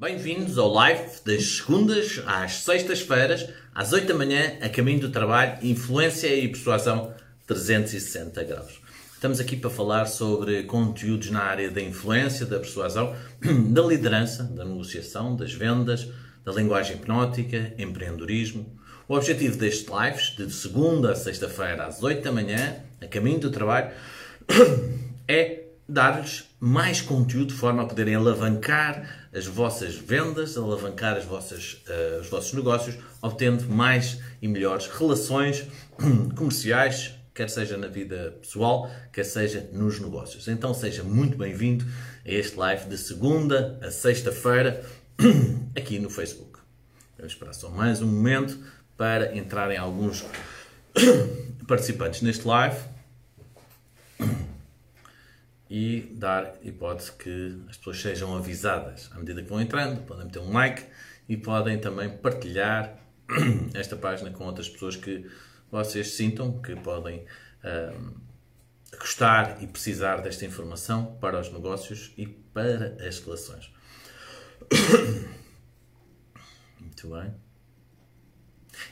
Bem-vindos ao live das segundas às sextas-feiras, às 8 da manhã, a caminho do trabalho, influência e persuasão 360 graus. Estamos aqui para falar sobre conteúdos na área da influência, da persuasão, da liderança, da negociação, das vendas, da linguagem hipnótica, empreendedorismo. O objetivo destes lives, de segunda a sexta-feira, às 8 da manhã, a caminho do trabalho, é dar-lhes mais conteúdo de forma a poderem alavancar as vossas vendas, alavancar as vossas, uh, os vossos negócios, obtendo mais e melhores relações comerciais, quer seja na vida pessoal, quer seja nos negócios. Então seja muito bem-vindo a este live de segunda a sexta-feira aqui no Facebook. Vamos esperar só mais um momento para entrarem alguns participantes neste live e dar hipótese que as pessoas sejam avisadas à medida que vão entrando, podem meter um like e podem também partilhar esta página com outras pessoas que vocês sintam que podem gostar e precisar desta informação para os negócios e para as relações. Muito bem.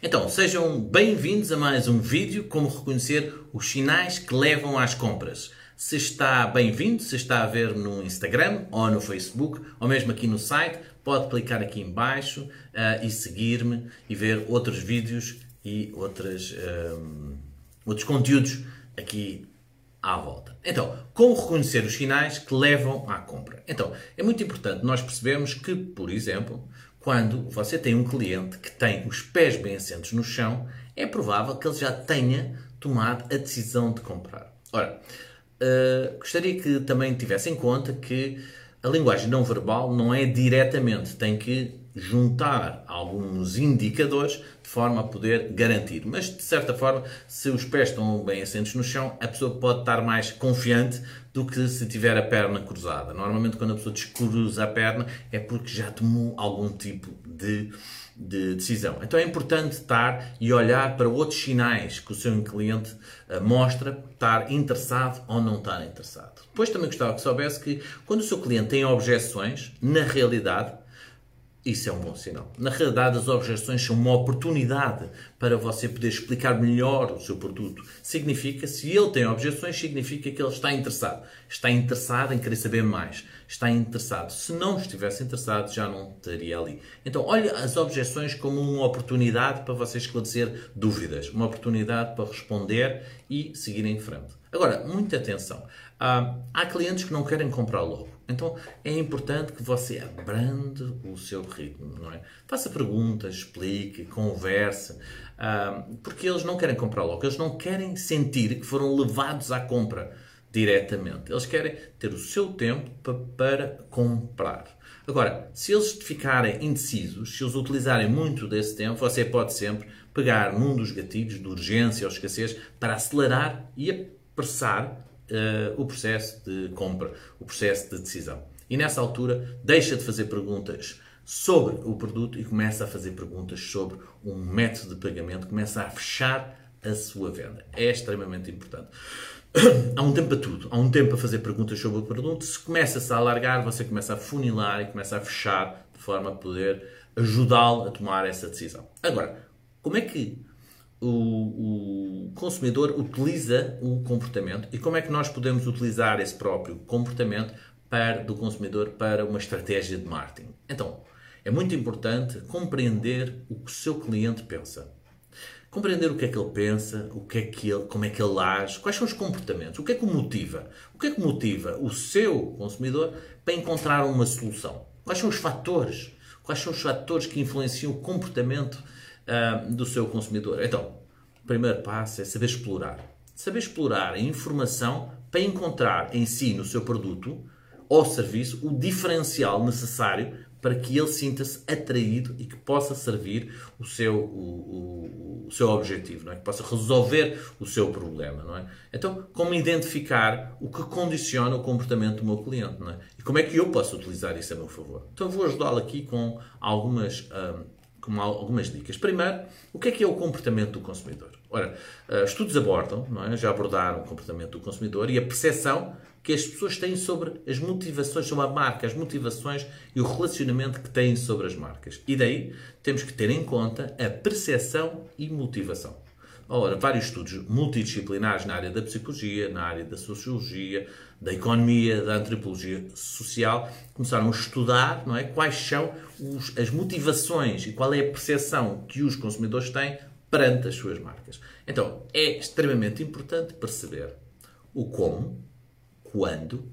Então, sejam bem-vindos a mais um vídeo como reconhecer os sinais que levam às compras. Se está bem-vindo, se está a ver no Instagram ou no Facebook ou mesmo aqui no site, pode clicar aqui em baixo uh, e seguir-me e ver outros vídeos e outras, um, eh, outros conteúdos aqui à volta. Então, como reconhecer os sinais que levam à compra? Então, é muito importante nós percebermos que, por exemplo, quando você tem um cliente que tem os pés bem assentos no chão, é provável que ele já tenha tomado a decisão de comprar. Ora, Uh, gostaria que também tivesse em conta que a linguagem não verbal não é diretamente, tem que juntar alguns indicadores de forma a poder garantir. Mas, de certa forma, se os pés estão bem assentos no chão, a pessoa pode estar mais confiante do que se tiver a perna cruzada. Normalmente, quando a pessoa descruza a perna, é porque já tomou algum tipo de de decisão. Então é importante estar e olhar para outros sinais que o seu cliente uh, mostra, estar interessado ou não estar interessado. Depois também gostava que soubesse que quando o seu cliente tem objeções, na realidade, isso é um bom sinal. Na realidade, as objeções são uma oportunidade para você poder explicar melhor o seu produto. Significa, se ele tem objeções, significa que ele está interessado. Está interessado em querer saber mais. Está interessado. Se não estivesse interessado, já não estaria ali. Então, olhe as objeções como uma oportunidade para você esclarecer dúvidas. Uma oportunidade para responder e seguir em frente. Agora, muita atenção. Uh, há clientes que não querem comprar logo. Então é importante que você abrande o seu ritmo, não é? Faça perguntas, explique, converse, uh, porque eles não querem comprar logo, eles não querem sentir que foram levados à compra diretamente. Eles querem ter o seu tempo para comprar. Agora, se eles ficarem indecisos, se eles utilizarem muito desse tempo, você pode sempre pegar num dos gatilhos de urgência ou escassez para acelerar e apressar uh, o processo de compra, o processo de decisão. E nessa altura, deixa de fazer perguntas sobre o produto e começa a fazer perguntas sobre um método de pagamento, começa a fechar a sua venda. É extremamente importante. Há um tempo para tudo. Há um tempo para fazer perguntas sobre o produto. Se começa-se a alargar, você começa a funilar e começa a fechar de forma a poder ajudá-lo a tomar essa decisão. Agora, como é que o, o, consumidor utiliza o comportamento e como é que nós podemos utilizar esse próprio comportamento para, do consumidor para uma estratégia de marketing. Então, é muito importante compreender o que o seu cliente pensa. Compreender o que é que ele pensa, o que é que ele, como é que ele age, quais são os comportamentos, o que é que o motiva, o que é que motiva o seu consumidor para encontrar uma solução. Quais são os fatores, quais são os fatores que influenciam o comportamento uh, do seu consumidor. Então, o primeiro passo é saber explorar. Saber explorar a informação para encontrar em si, no seu produto ou serviço, o diferencial necessário para que ele sinta-se atraído e que possa servir o seu, o, o, o, seu objetivo, não é? que possa resolver o seu problema. Não é? Então, como identificar o que condiciona o comportamento do meu cliente não é? e como é que eu posso utilizar isso a meu favor? Então, vou ajudá-lo aqui com algumas. Um, com algumas dicas. Primeiro, o que é que é o comportamento do consumidor? Ora, uh, estudos abordam, é? já abordaram o comportamento do consumidor e a percepção que as pessoas têm sobre as motivações, sobre a marca, as motivações e o relacionamento que têm sobre as marcas. E daí temos que ter em conta a percepção e motivação. Ora, vários estudos multidisciplinares na área da psicologia, na área da sociologia, da economia, da antropologia social, começaram a estudar não é, quais são os, as motivações e qual é a percepção que os consumidores têm perante as suas marcas. Então, é extremamente importante perceber o como, quando,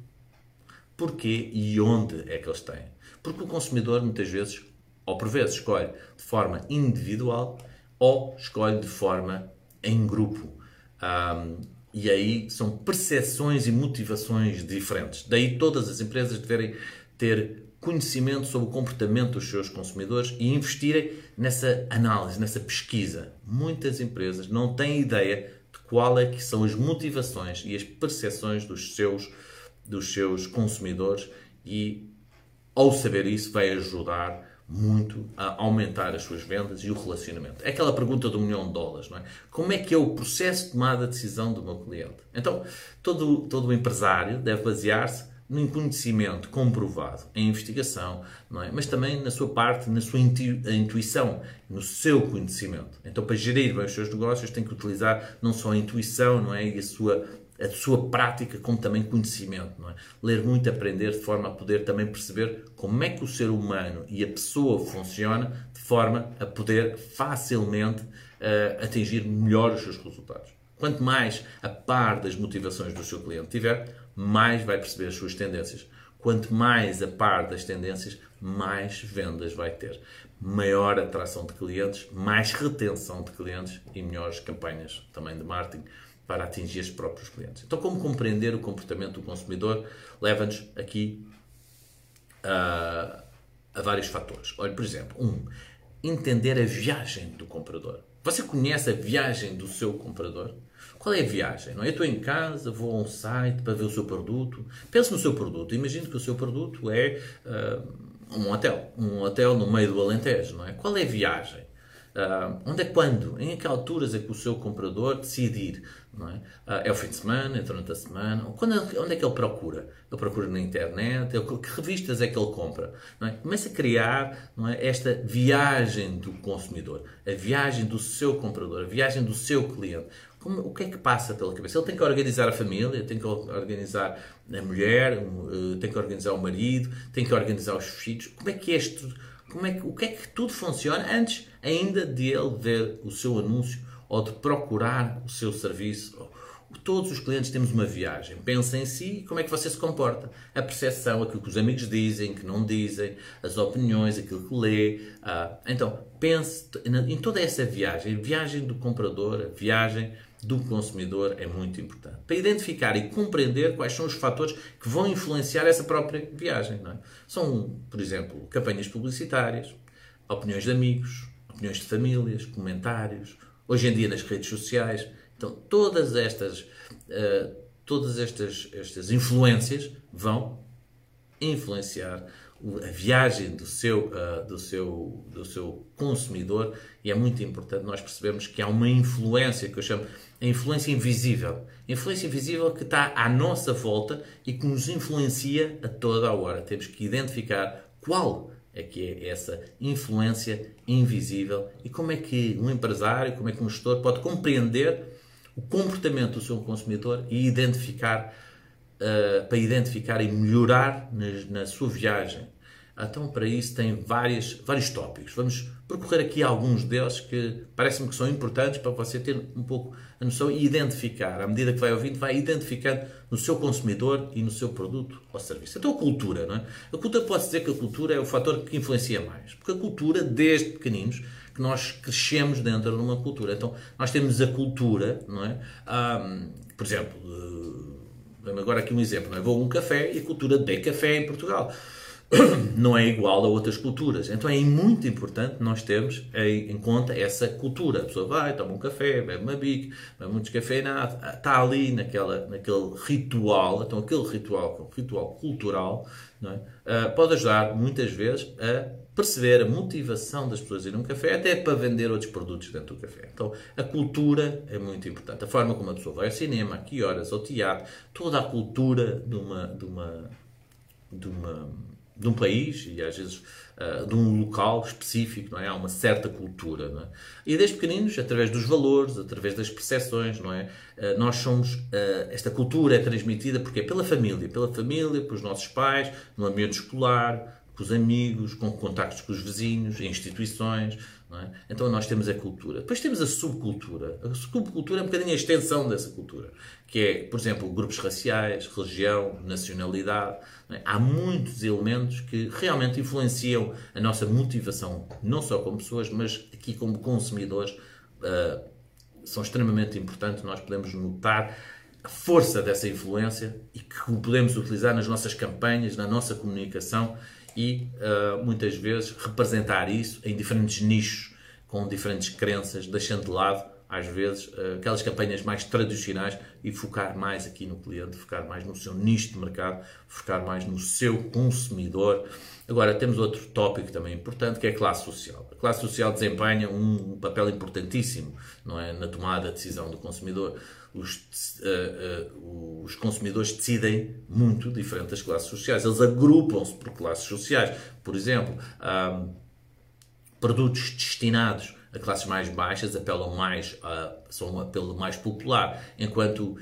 porquê e onde é que eles têm. Porque o consumidor muitas vezes, ou por vezes, escolhe de forma individual ou escolhe de forma em grupo. Um, e aí são percepções e motivações diferentes. Daí todas as empresas deverem ter conhecimento sobre o comportamento dos seus consumidores e investirem nessa análise, nessa pesquisa. Muitas empresas não têm ideia qual é que são as motivações e as percepções dos seus, dos seus consumidores e ao saber isso vai ajudar muito a aumentar as suas vendas e o relacionamento. É aquela pergunta do milhão de dólares, não é? Como é que é o processo de tomada de decisão do meu cliente? Então, todo, todo empresário deve basear-se num conhecimento comprovado, em investigação, não é? mas também na sua parte, na sua intuição, no seu conhecimento. Então, para gerir bem os seus negócios, tem que utilizar não só a intuição não é? e a sua, a sua prática, como também conhecimento. Não é? Ler muito, aprender, de forma a poder também perceber como é que o ser humano e a pessoa funciona, de forma a poder facilmente uh, atingir melhor os seus resultados. Quanto mais a par das motivações do seu cliente tiver, mais vai perceber as suas tendências. Quanto mais a par das tendências, mais vendas vai ter. Maior atração de clientes, mais retenção de clientes e melhores campanhas também de marketing para atingir os próprios clientes. Então, como compreender o comportamento do consumidor leva-nos aqui a, a vários fatores. Olha, por exemplo, um, entender a viagem do comprador. Você conhece a viagem do seu comprador? Qual é a viagem? Não é? Eu estou em casa, vou a um site para ver o seu produto. Pense no seu produto. Imagine que o seu produto é uh, um hotel. Um hotel no meio do Alentejo. Não é? Qual é a viagem? Uh, onde é quando? Em que alturas é que o seu comprador decide ir? É? Uh, é o fim de semana, é durante a semana? Quando, onde é que ele procura? Ele procura na internet? Que revistas é que ele compra? É? Começa a criar é, esta viagem do consumidor, a viagem do seu comprador, a viagem do seu cliente. Como, o que é que passa pela cabeça? Ele tem que organizar a família, tem que organizar a mulher, eh, tem que organizar o marido, tem que organizar os filhos. Como é que? Como é que, o que é que tudo funciona antes ainda de ele ver o seu anúncio ou de procurar o seu serviço? Todos os clientes temos uma viagem. Pensa em si como é que você se comporta. A percepção, aquilo que os amigos dizem, que não dizem, as opiniões, aquilo que lê. Ah, então, pense em toda essa viagem. A viagem do comprador, a viagem do consumidor é muito importante. Para identificar e compreender quais são os fatores que vão influenciar essa própria viagem. É? São, por exemplo, campanhas publicitárias, opiniões de amigos, opiniões de famílias, comentários, hoje em dia nas redes sociais. Então, todas estas, uh, todas estas, estas influências vão influenciar a viagem do seu, uh, do, seu, do seu consumidor e é muito importante nós percebemos que há uma influência que eu chamo a influência invisível. A influência invisível que está à nossa volta e que nos influencia a toda a hora. Temos que identificar qual é que é essa influência invisível. E como é que um empresário, como é que um gestor pode compreender o comportamento do seu consumidor e identificar uh, para identificar e melhorar na, na sua viagem então, para isso, tem várias, vários tópicos. Vamos percorrer aqui alguns deles que parecem-me que são importantes para você ter um pouco a noção e identificar. À medida que vai ouvindo, vai identificando no seu consumidor e no seu produto ou serviço. Então, a cultura, não é? A cultura pode dizer que a cultura é o fator que influencia mais. Porque a cultura, desde pequeninos, que nós crescemos dentro de uma cultura. Então, nós temos a cultura, não é? Um, por exemplo, uh, agora aqui um exemplo, não é? Vou a um café e a cultura de café em Portugal não é igual a outras culturas. Então é muito importante nós termos em conta essa cultura. A pessoa vai, toma um café, bebe uma bique, bebe muito descafeinado, está ali naquela, naquele ritual. Então aquele ritual, aquele ritual cultural, é? uh, pode ajudar muitas vezes a perceber a motivação das pessoas a ir a um café, até para vender outros produtos dentro do café. Então a cultura é muito importante. A forma como a pessoa vai ao cinema, a que horas, ao teatro, toda a cultura de uma, de uma, de uma de um país e às vezes uh, de um local específico, não é? Há uma certa cultura, não é? E desde pequeninos, através dos valores, através das percepções, não é? Uh, nós somos, uh, esta cultura é transmitida porque pela família, pela família, pelos nossos pais, no ambiente escolar, com os amigos, com contactos com os vizinhos, em instituições, é? Então nós temos a cultura. Depois temos a subcultura. A subcultura é um bocadinho a extensão dessa cultura, que é, por exemplo, grupos raciais, religião, nacionalidade. É? Há muitos elementos que realmente influenciam a nossa motivação, não só como pessoas, mas aqui como consumidores, uh, são extremamente importantes. Nós podemos notar a força dessa influência e que podemos utilizar nas nossas campanhas, na nossa comunicação e uh, muitas vezes representar isso em diferentes nichos, com diferentes crenças, deixando de lado, às vezes, uh, aquelas campanhas mais tradicionais e focar mais aqui no cliente, focar mais no seu nicho de mercado, focar mais no seu consumidor. Agora, temos outro tópico também importante, que é a classe social. A classe social desempenha um papel importantíssimo não é, na tomada de decisão do consumidor os, uh, uh, os consumidores decidem muito diferente das classes sociais. Eles agrupam-se por classes sociais. Por exemplo, um, produtos destinados a classes mais baixas apelam mais, uh, são um apelo mais popular, enquanto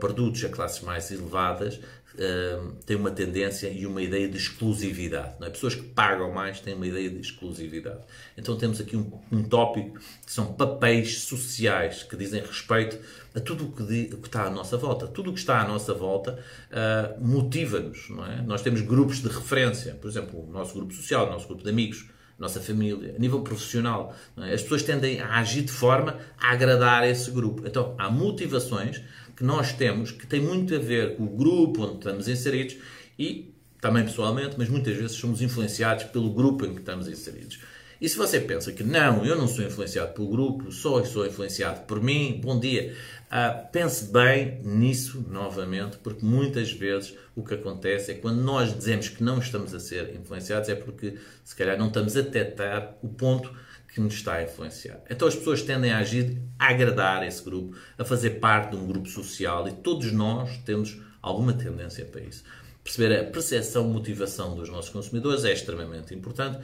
produtos a classes mais elevadas uh, têm uma tendência e uma ideia de exclusividade. Não é? Pessoas que pagam mais têm uma ideia de exclusividade. Então temos aqui um, um tópico que são papéis sociais que dizem respeito a tudo o que, que está à nossa volta. Tudo o que está à nossa volta uh, motiva-nos. É? Nós temos grupos de referência, por exemplo, o nosso grupo social, o nosso grupo de amigos, nossa família, a nível profissional. É? As pessoas tendem a agir de forma a agradar esse grupo. Então, há motivações que nós temos que tem muito a ver com o grupo onde estamos inseridos e também pessoalmente, mas muitas vezes somos influenciados pelo grupo em que estamos inseridos. E se você pensa que não, eu não sou influenciado pelo grupo, só sou influenciado por mim, bom dia. Uh, pense bem nisso novamente, porque muitas vezes o que acontece é que quando nós dizemos que não estamos a ser influenciados é porque se calhar não estamos a detectar o ponto que nos está a influenciar. Então as pessoas tendem a agir, a agradar esse grupo, a fazer parte de um grupo social e todos nós temos alguma tendência para isso. Perceber a percepção, motivação dos nossos consumidores é extremamente importante.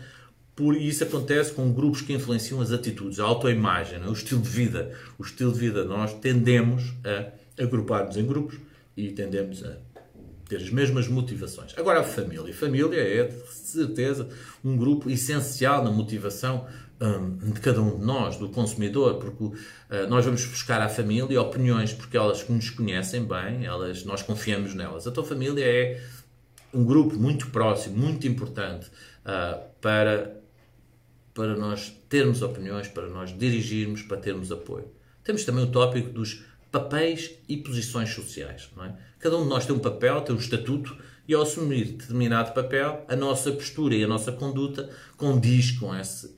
Por isso acontece com grupos que influenciam as atitudes, a autoimagem, é? o estilo de vida. O estilo de vida, nós tendemos a agrupar-nos em grupos e tendemos a ter as mesmas motivações. Agora, a família. A família é, de certeza, um grupo essencial na motivação um, de cada um de nós, do consumidor, porque uh, nós vamos buscar à família opiniões porque elas nos conhecem bem, elas, nós confiamos nelas. A tua família é um grupo muito próximo, muito importante uh, para, para nós termos opiniões, para nós dirigirmos, para termos apoio. Temos também o tópico dos papéis e posições sociais. É? Cada um de nós tem um papel, tem um estatuto, e ao assumir determinado papel, a nossa postura e a nossa conduta condiz com esse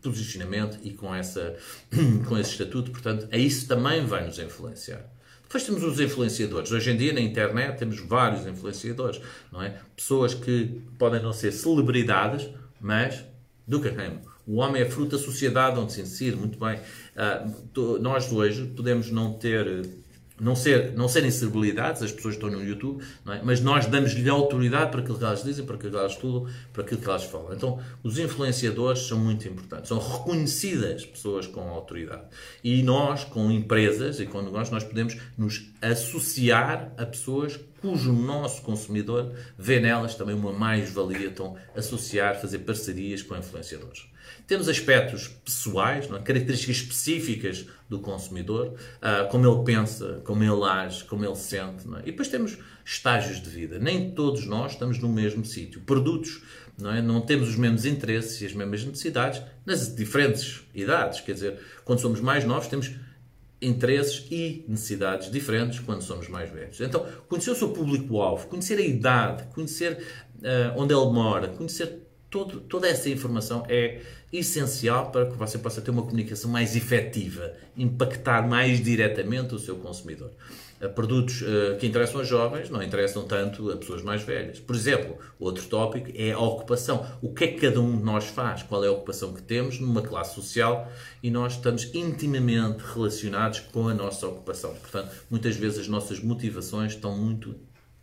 posicionamento e com, essa, com esse estatuto, portanto, a isso também vai nos influenciar. Depois temos os influenciadores. Hoje em dia, na internet, temos vários influenciadores, não é? Pessoas que podem não ser celebridades, mas do que O homem é fruto da sociedade onde se insere, muito bem. Uh, nós hoje podemos não ter não, ser, não serem celebridades, as pessoas estão no YouTube, é? mas nós damos-lhe autoridade para aquilo que elas dizem, para aquilo que elas estudam, para aquilo que elas falam. Então, os influenciadores são muito importantes, são reconhecidas pessoas com autoridade. E nós, com empresas e com negócios, nós podemos nos associar a pessoas cujo nosso consumidor vê nelas também uma mais-valia, então associar, fazer parcerias com influenciadores. Temos aspectos pessoais, é? características específicas do consumidor, uh, como ele pensa, como ele age, como ele sente. É? E depois temos estágios de vida. Nem todos nós estamos no mesmo sítio. Produtos, não, é? não temos os mesmos interesses e as mesmas necessidades nas diferentes idades. Quer dizer, quando somos mais novos, temos interesses e necessidades diferentes quando somos mais velhos. Então, conhecer o seu público-alvo, conhecer a idade, conhecer uh, onde ele mora, conhecer todo, toda essa informação é essencial para que você possa ter uma comunicação mais efetiva, impactar mais diretamente o seu consumidor. Eh, produtos uh, que interessam a jovens não interessam tanto a pessoas mais velhas. Por exemplo, outro tópico é a ocupação. O que é que cada um de nós faz? Qual é a ocupação que temos numa classe social e nós estamos intimamente relacionados com a nossa ocupação. Portanto, muitas vezes as nossas motivações estão muito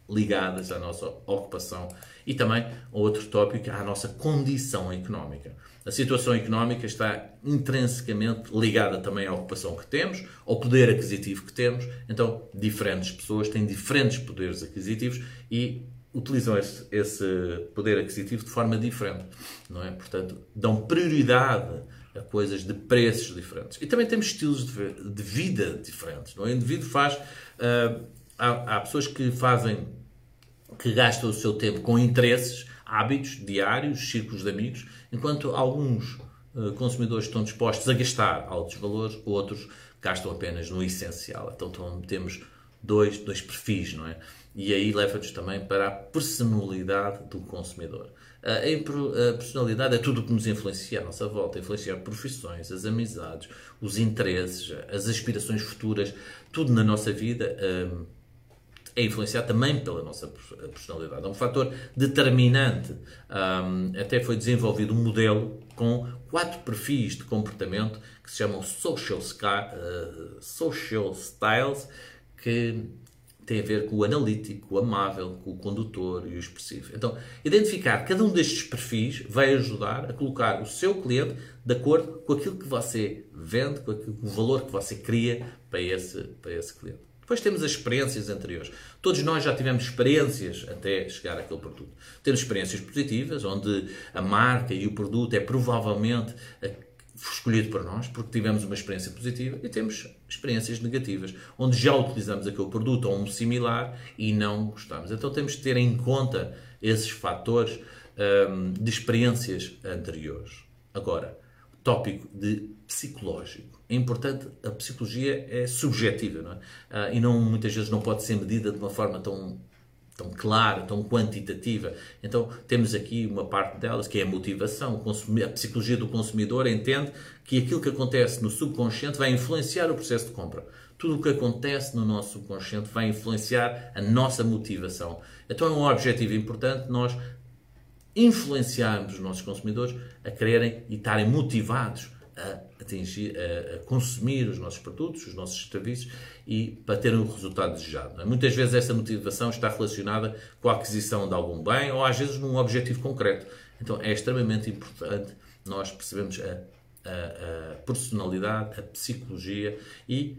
ligadas à nossa ocupação e também outro tópico à nossa condição económica. A situação económica está intrinsecamente ligada também à ocupação que temos, ao poder aquisitivo que temos. Então, diferentes pessoas têm diferentes poderes aquisitivos e utilizam esse, esse poder aquisitivo de forma diferente, não é? Portanto, dão prioridade a coisas de preços diferentes. E também temos estilos de, de vida diferentes, não é? O indivíduo faz... Uh, há, há pessoas que fazem que gastam o seu tempo com interesses, hábitos diários, círculos de amigos, enquanto alguns uh, consumidores estão dispostos a gastar altos valores, outros gastam apenas no essencial. Então, então temos dois, dois perfis, não é? E aí leva-nos também para a personalidade do consumidor. A personalidade é tudo o que nos influencia à nossa volta, influencia profissões, as amizades, os interesses, as aspirações futuras, tudo na nossa vida hum, é influenciado também pela nossa personalidade. É um fator determinante. Um, até foi desenvolvido um modelo com quatro perfis de comportamento que se chamam social, uh, social styles, que tem a ver com o analítico, o amável, com o condutor e o expressivo. Então, identificar cada um destes perfis vai ajudar a colocar o seu cliente de acordo com aquilo que você vende, com, aquilo, com o valor que você cria para esse, para esse cliente. Depois temos as experiências anteriores. Todos nós já tivemos experiências até chegar àquele produto. Temos experiências positivas, onde a marca e o produto é provavelmente escolhido por nós, porque tivemos uma experiência positiva, e temos experiências negativas, onde já utilizamos aquele produto ou um similar e não gostamos. Então temos de ter em conta esses fatores um, de experiências anteriores. Agora, tópico de psicológico. É importante, a psicologia é subjetiva, não é? Ah, e não, muitas vezes não pode ser medida de uma forma tão, tão clara, tão quantitativa. Então, temos aqui uma parte delas, que é a motivação. A psicologia do consumidor entende que aquilo que acontece no subconsciente vai influenciar o processo de compra. Tudo o que acontece no nosso subconsciente vai influenciar a nossa motivação. Então, é um objetivo importante nós influenciarmos os nossos consumidores a quererem e estarem motivados a atingir, a, a, consumir os nossos produtos, os nossos serviços e para terem o resultado desejado. É? Muitas vezes essa motivação está relacionada com a aquisição de algum bem ou às vezes num objetivo concreto. Então é extremamente importante nós percebermos a, a personalidade, a psicologia e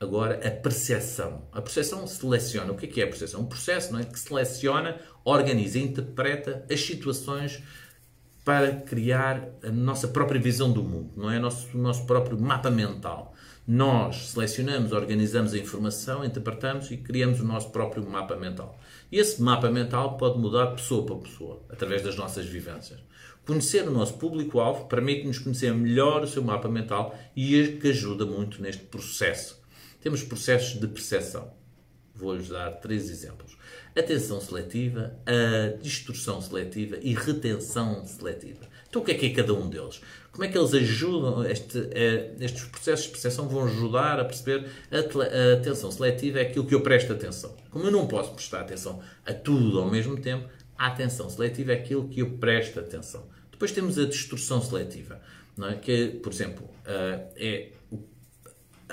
agora a percepção. A percepção seleciona. O que é, é a percepção? Um processo não é? que seleciona, organiza, interpreta as situações para criar a nossa própria visão do mundo, não é? O nosso, o nosso próprio mapa mental. Nós selecionamos, organizamos a informação, interpretamos e criamos o nosso próprio mapa mental. E esse mapa mental pode mudar pessoa para pessoa, através das nossas vivências. Conhecer o nosso público-alvo permite-nos conhecer melhor o seu mapa mental e é que ajuda muito neste processo. Temos processos de percepção. Vou-lhes dar três exemplos: atenção seletiva, a distorção seletiva e retenção seletiva. Então, o que é que é cada um deles? Como é que eles ajudam, este, eh, estes processos de percepção vão ajudar a perceber a, atenção seletiva é aquilo que eu presto atenção. Como eu não posso prestar atenção a tudo ao mesmo tempo, a atenção seletiva é aquilo que eu presto atenção. Depois temos a distorção seletiva, não é? que, por exemplo, eh, é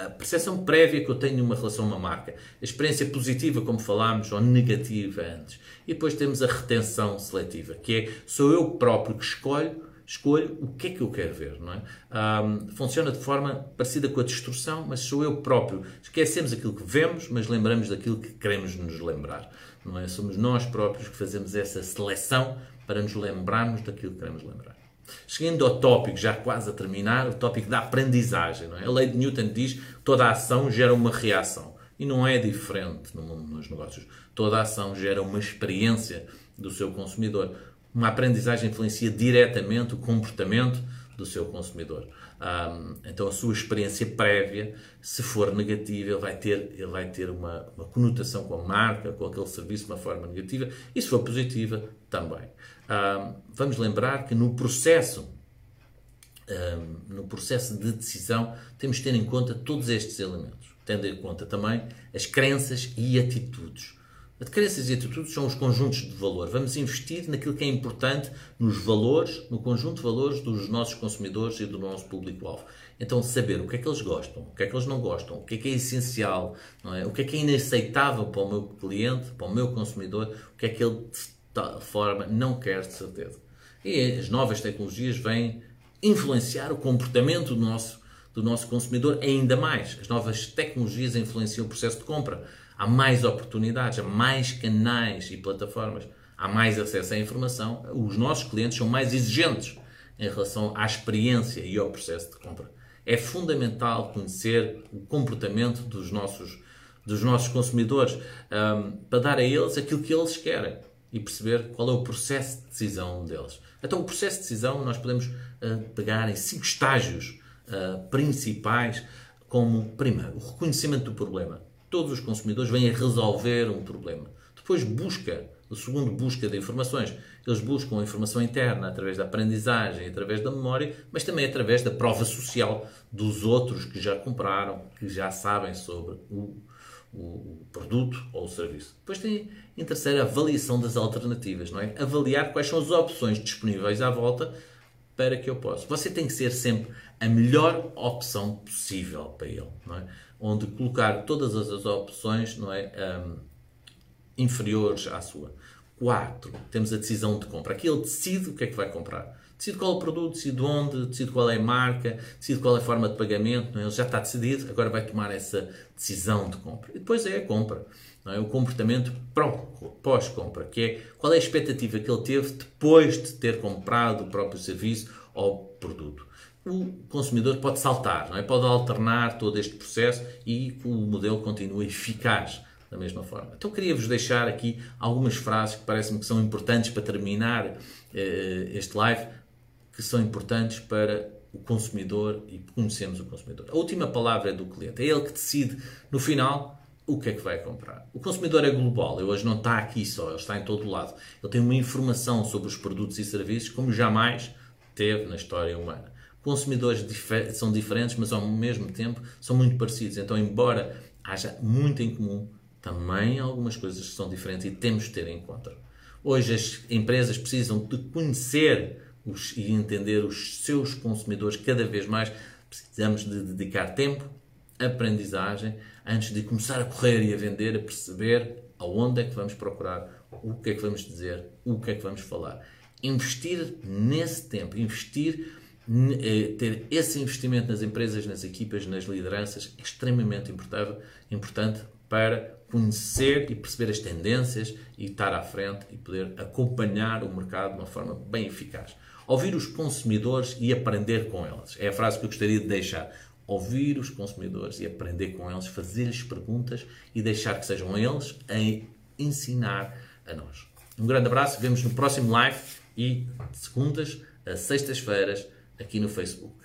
a percepção prévia que eu tenho de uma relação a uma marca, a experiência positiva, como falámos, ou negativa antes. E depois temos a retenção seletiva, que é sou eu próprio que escolho, escolho o que é que eu quero ver. Não é? Um, funciona de forma parecida com a distorção, mas sou eu próprio. Esquecemos aquilo que vemos, mas lembramos daquilo que queremos nos lembrar. Não é? Somos nós próprios que fazemos essa seleção para nos lembrarmos daquilo que queremos lembrar. Chegando ao tópico, já quase a terminar, o tópico da aprendizagem. É? A lei de Newton diz que toda ação gera uma reação. E não é diferente no mundo dos negócios. Toda ação gera uma experiência do seu consumidor. Uma aprendizagem influencia diretamente o comportamento do seu consumidor. Um, então a sua experiência prévia, se for negativa, ele vai ter, ele vai ter uma, uma, conotação com a marca, com aquele serviço de uma forma negativa, e se for positiva, também. Um, vamos lembrar que no processo um, no processo de decisão temos de ter em conta todos estes elementos, tendo em conta também as crenças e atitudes. As crenças e atitudes são os conjuntos de valor. Vamos investir naquilo que é importante, nos valores, no conjunto de valores dos nossos consumidores e do nosso público-alvo. Então, saber o que é que eles gostam, o que é que eles não gostam, o que é que é essencial, é? o que é que é inaceitável para o meu cliente, para o meu consumidor, o que é que ele, de forma, não quer de certeza. E as novas tecnologias vêm influenciar o comportamento do nosso, do nosso consumidor ainda mais. As novas tecnologias influenciam o processo de compra há mais oportunidades, há mais canais e plataformas, há mais acesso à informação, os nossos clientes são mais exigentes em relação à experiência e ao processo de compra. É fundamental conhecer o comportamento dos nossos, dos nossos consumidores um, para dar a eles aquilo que eles querem e perceber qual é o processo de decisão deles. Então, o processo de decisão nós podemos uh, pegar em cinco estágios uh, principais, como, primeiro, o reconhecimento do problema todos os consumidores vêm a resolver um problema. Depois busca, o segundo busca de informações. Eles buscam a informação interna através da aprendizagem, através da memória, mas também através da prova social dos outros que já compraram, que já sabem sobre o, o produto ou o serviço. Depois tem, em terceiro, a avaliação das alternativas, não é? Avaliar quais são as opções disponíveis à volta para que eu possa. Você tem que ser sempre a melhor opção possível para ele, não é? Onde colocar todas as opções, não é? Um, inferiores à sua. 4. Temos a decisão de compra. Aqui ele decide o que é que vai comprar. Decide qual é o produto, decide onde, decide qual é a marca, decide qual é a forma de pagamento. É? Ele já está decidido, agora vai tomar essa decisão de compra. E depois é a compra. Não é? O comportamento pós-compra, que é qual é a expectativa que ele teve depois de ter comprado o próprio serviço ou produto. O consumidor pode saltar, não é? pode alternar todo este processo e o modelo continua eficaz da mesma forma. Então queria-vos deixar aqui algumas frases que parecem que são importantes para terminar eh, este live, que são importantes para o consumidor e conhecemos o consumidor. A última palavra é do cliente, é ele que decide no final o que é que vai comprar. O consumidor é global, ele hoje não está aqui só, ele está em todo lado. Ele tem uma informação sobre os produtos e serviços como jamais teve na história humana. Consumidores difer são diferentes, mas ao mesmo tempo são muito parecidos. Então, embora haja muito em comum, também algumas coisas são diferentes e temos de ter em conta. Hoje as empresas precisam de conhecer os, e entender os seus consumidores cada vez mais. Precisamos de dedicar tempo, aprendizagem, antes de começar a correr e a vender, a perceber aonde é que vamos procurar, o que é que vamos dizer, o que é que vamos falar. Investir nesse tempo, investir, ter esse investimento nas empresas, nas equipas, nas lideranças, é extremamente importante para conhecer e perceber as tendências e estar à frente e poder acompanhar o mercado de uma forma bem eficaz. Ouvir os consumidores e aprender com eles. É a frase que eu gostaria de deixar ouvir os consumidores e aprender com eles, fazer-lhes perguntas e deixar que sejam eles a ensinar a nós. Um grande abraço, vemos no próximo live e segundas a sextas-feiras aqui no Facebook.